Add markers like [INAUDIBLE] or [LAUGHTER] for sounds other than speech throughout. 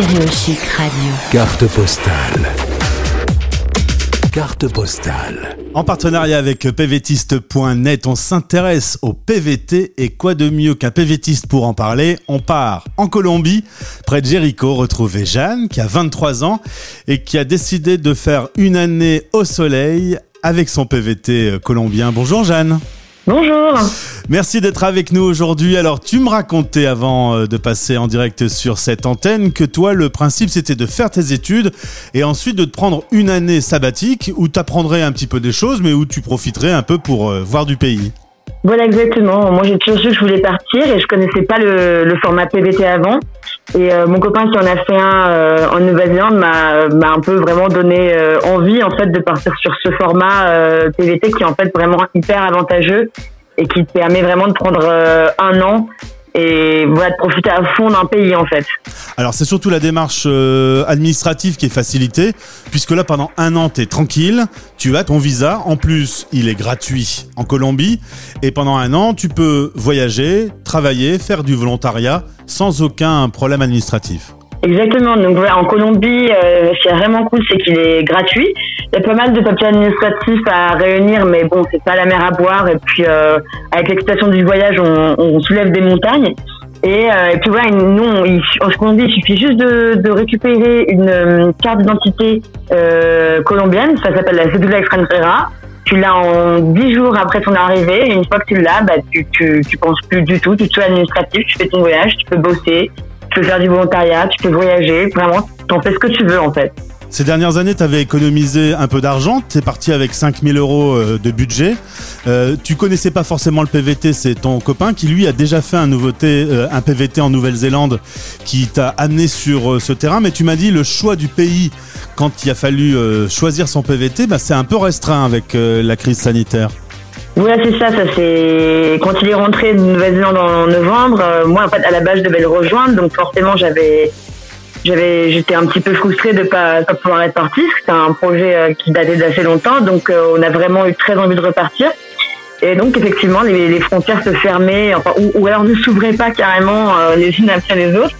Stéréochic Radio. Carte postale. Carte postale. En partenariat avec pvtiste.net, on s'intéresse au PVT et quoi de mieux qu'un PVTiste pour en parler? On part en Colombie, près de Jéricho, retrouver Jeanne qui a 23 ans et qui a décidé de faire une année au soleil avec son PVT colombien. Bonjour Jeanne. Bonjour. Merci d'être avec nous aujourd'hui. Alors, tu me racontais avant euh, de passer en direct sur cette antenne que toi, le principe, c'était de faire tes études et ensuite de te prendre une année sabbatique où tu apprendrais un petit peu des choses, mais où tu profiterais un peu pour euh, voir du pays. Voilà, exactement. Moi, j'ai toujours su que je voulais partir et je connaissais pas le, format PVT avant. Et euh, mon copain qui en a fait un en Nouvelle-Zélande m'a un peu vraiment donné envie en fait de partir sur ce format PVT qui est en fait vraiment hyper avantageux et qui te permet vraiment de prendre euh, un an et voilà, profiter à fond d'un pays en fait. Alors c'est surtout la démarche euh, administrative qui est facilitée, puisque là pendant un an tu es tranquille, tu as ton visa, en plus il est gratuit en Colombie, et pendant un an tu peux voyager, travailler, faire du volontariat sans aucun problème administratif. Exactement, donc voilà, en Colombie, euh, ce qui est vraiment cool, c'est qu'il est gratuit. Il y a pas mal de papiers administratifs à réunir, mais bon, c'est pas la mer à boire. Et puis, euh, avec l'excitation du voyage, on, on, soulève des montagnes. Et, euh, et puis voilà, nous, on, en Colombie, il suffit juste de, de récupérer une euh, carte d'identité euh, colombienne, ça s'appelle la cédula extranjera. Tu l'as en 10 jours après ton arrivée, et une fois que tu l'as, bah, tu, tu, tu penses plus du tout, tu es administratif, tu fais ton voyage, tu peux bosser, tu peux faire du volontariat, tu peux voyager, vraiment, t'en fais ce que tu veux en fait. Ces dernières années, tu avais économisé un peu d'argent, tu es parti avec 5000 euros euh, de budget. Euh, tu connaissais pas forcément le PVT, c'est ton copain qui lui a déjà fait un, nouveauté, euh, PVT en Nouvelle-Zélande qui t'a amené sur ce terrain, mais tu m'as dit le choix du pays quand il a fallu choisir son PVT, bah, c'est un peu restreint avec la crise sanitaire. Ouais, c'est ça. Ça c'est quand il est rentré de Nouvelle-Zélande en novembre. Euh, moi, à la base, je devais le rejoindre, donc forcément, j'avais, j'avais, j'étais un petit peu frustrée de pas, pas pouvoir être partie. C'était un projet euh, qui datait d'assez longtemps, donc euh, on a vraiment eu très envie de repartir. Et donc, effectivement, les, frontières se fermaient, enfin, ou, alors ne s'ouvraient pas carrément les unes après les autres.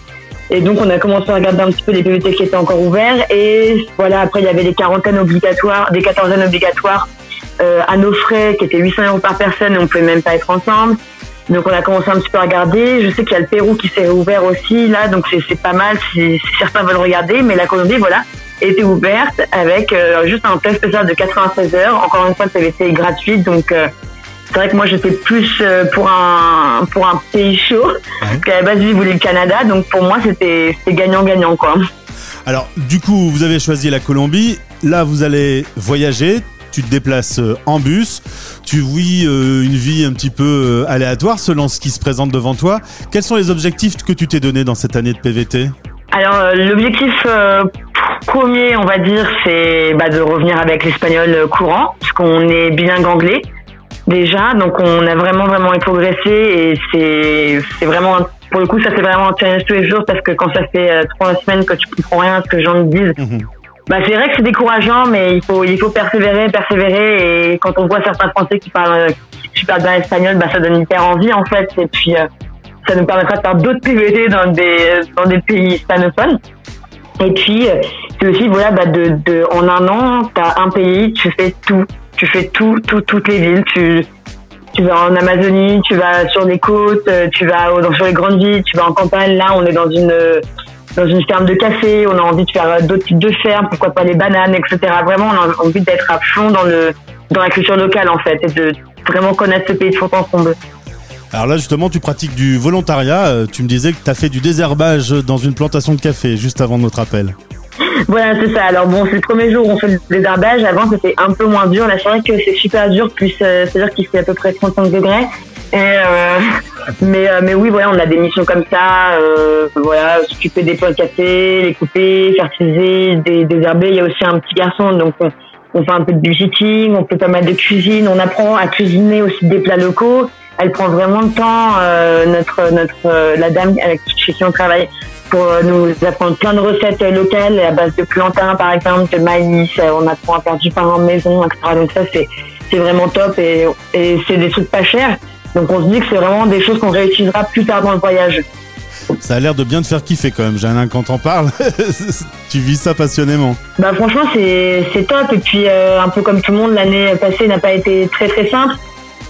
Et donc, on a commencé à regarder un petit peu les PVT qui étaient encore ouverts. Et voilà, après, il y avait des quarantaines obligatoires, des quatorzaines obligatoires euh, à nos frais qui étaient 800 euros par personne et on pouvait même pas être ensemble. Donc on a commencé un petit peu à regarder. Je sais qu'il y a le Pérou qui s'est ouvert aussi là, donc c'est pas mal si, certains veulent regarder. Mais la Colombie, voilà, était ouverte avec euh, juste un test spécial de 96 heures. Encore une fois, ça avait été gratuit, donc euh, c'est vrai que moi j'étais plus pour un pour un pays chaud. Parce qu'à la base, le Canada, donc pour moi c'était gagnant-gagnant quoi. Alors du coup, vous avez choisi la Colombie. Là, vous allez voyager tu te déplaces euh, en bus, tu vis euh, une vie un petit peu euh, aléatoire selon ce qui se présente devant toi. Quels sont les objectifs que tu t'es donné dans cette année de PVT Alors l'objectif premier, on va dire, c'est bah, de revenir avec l'espagnol courant, parce qu'on est bilingue anglais déjà, donc on a vraiment vraiment progressé et c'est c'est vraiment pour le coup ça c'est vraiment un challenge tous les jours parce que quand ça fait trois semaines que tu comprends rien à ce que les gens disent. Mhm. Bah, c'est vrai que c'est décourageant, mais il faut, il faut persévérer, persévérer. Et quand on voit certains Français qui parlent, qui parlent bien espagnol, bah, ça donne hyper envie, en fait. Et puis, euh, ça nous permettra de faire d'autres PVT dans des, dans des pays hispanophones. Et puis, euh, c'est aussi, voilà, bah, de, de, en un an, t'as un pays, tu fais tout. Tu fais tout, tout, toutes les villes. Tu, tu vas en Amazonie, tu vas sur les côtes, euh, tu vas sur les grandes villes, tu vas en campagne. Là, on est dans une, dans une ferme de café, on a envie de faire d'autres types de fermes, pourquoi pas les bananes, etc. Vraiment, on a envie d'être à fond dans le dans la culture locale en fait et de vraiment connaître ce pays de fond en comble. Alors là justement, tu pratiques du volontariat. Euh, tu me disais que tu as fait du désherbage dans une plantation de café juste avant notre appel. Voilà, c'est ça. Alors bon, c'est le premier jour où on fait le désherbage. Avant, c'était un peu moins dur. Là, c'est vrai que c'est super dur, plus euh, c'est-à-dire qu'il fait à peu près 35 degrés. Euh, mais, euh, mais oui, voilà, on a des missions comme ça. Euh, voilà, s'occuper des pots de café, les couper, fertiliser, des, désherber. Il y a aussi un petit garçon, donc on, on fait un peu de budgeting, on fait pas mal de cuisine. On apprend à cuisiner aussi des plats locaux. Elle prend vraiment le temps, euh, notre, notre, la dame avec chez qui on travaille, pour nous apprendre plein de recettes locales à base de plantain, par exemple, de maïs. On apprend à faire du pain en maison, etc. Donc ça, c'est c'est vraiment top et, et c'est des trucs pas chers. Donc on se dit que c'est vraiment des choses qu'on réutilisera plus tard dans le voyage. Ça a l'air de bien te faire kiffer quand même, Jeanne, quand t'en parles. [LAUGHS] tu vis ça passionnément. Bah franchement, c'est top. Et puis, euh, un peu comme tout le monde, l'année passée n'a pas été très très simple.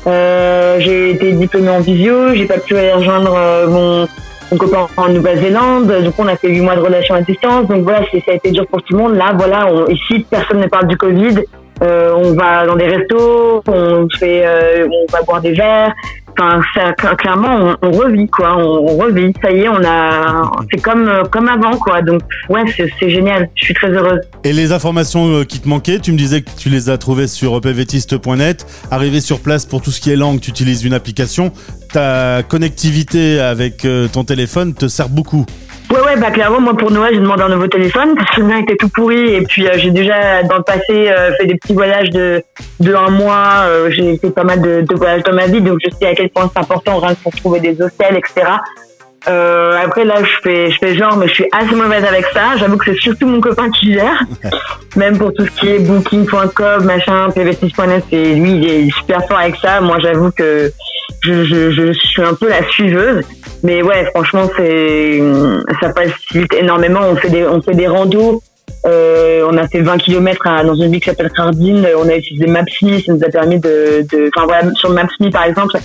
Euh, j'ai été diplômée en visio, j'ai pas pu aller rejoindre euh, mon, mon copain en Nouvelle-Zélande. Donc on a fait huit mois de relation à distance. Donc voilà, ça a été dur pour tout le monde. Là, voilà, on, ici personne ne parle du Covid. Euh, on va dans des restos, on fait, euh, on va boire des verres. Enfin, ça, cl- clairement, on, revit quoi, on, revit. Ça y est, on a, c'est comme comme avant quoi. Donc ouais, c'est génial. Je suis très heureuse. Et les informations euh, qui te manquaient, tu me disais que tu les as trouvées sur pvtiste.net. Arrivé sur place pour tout ce qui est langue, tu utilises une application. Ta connectivité avec ton téléphone te sert beaucoup. Ouais, ouais, bah clairement, moi pour Noël, j'ai demandé un nouveau téléphone parce que le mien était tout pourri et puis euh, j'ai déjà dans le passé euh, fait des petits voyages de de un mois. euh, j'ai fait pas mal de, de voyages dans ma vie, donc je sais à quel point c'est important rien que pour trouver des hôtels, etc. Euh, après là, je fais je fais genre, mais je suis assez mauvaise avec ça. J'avoue que c'est surtout mon copain qui gère, [LAUGHS] même pour tout ce qui est Booking.com, machin, pv6.net, c'est lui, il est super fort avec ça. Moi, j'avoue que je, je, je suis un peu la suiveuse. Mais ouais, franchement, c'est ça facilite énormément. On fait des on fait des randos. Euh, on a fait 20 km dans une ville qui s'appelle Cardine. On a utilisé Maps.me, ça nous a permis de, de enfin voilà, sur Maps.me par exemple,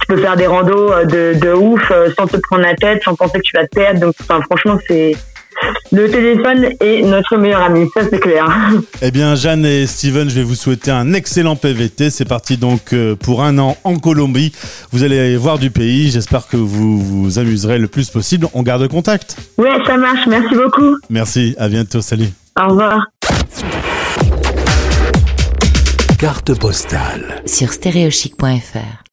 tu peux faire des randos euh, de, de ouf euh, sans te prendre la tête, sans penser que tu vas te perdre. Donc, enfin, franchement, c'est le téléphone est notre meilleur ami, ça c'est clair. [LAUGHS] Eh bien, Jeanne et Steven, je vais vous souhaiter un excellent PVT. C'est parti donc euh, pour un an en Colombie. Vous allez voir du pays. J'espère que vous vous amuserez le plus possible. On garde contact. Ouais, ça marche. Merci beaucoup. Merci. À bientôt. Salut. Au revoir. Carte postale. sur stéréochic.fr.